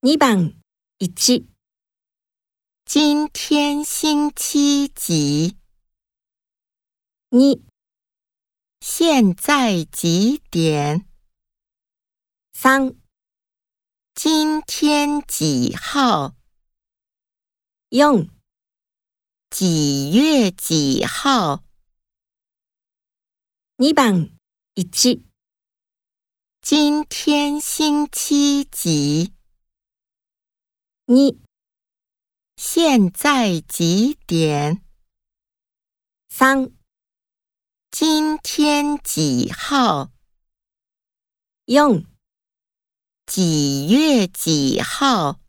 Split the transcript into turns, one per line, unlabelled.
2番1
今天星期几
？2
现在几点？
三
今天几号
？4
几月几号
？2番1
今天星期几？
你
现在几点？
三
今天几号？
用
几月几号？